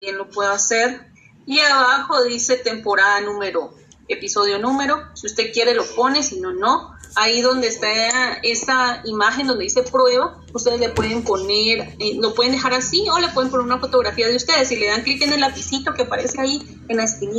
lo puedo hacer. Y abajo dice temporada número, episodio número. Si usted quiere lo pone, si no, no. Ahí donde está esa imagen donde dice prueba, ustedes le pueden poner, eh, lo pueden dejar así o le pueden poner una fotografía de ustedes. Si le dan clic en el lapicito que aparece ahí en la esquina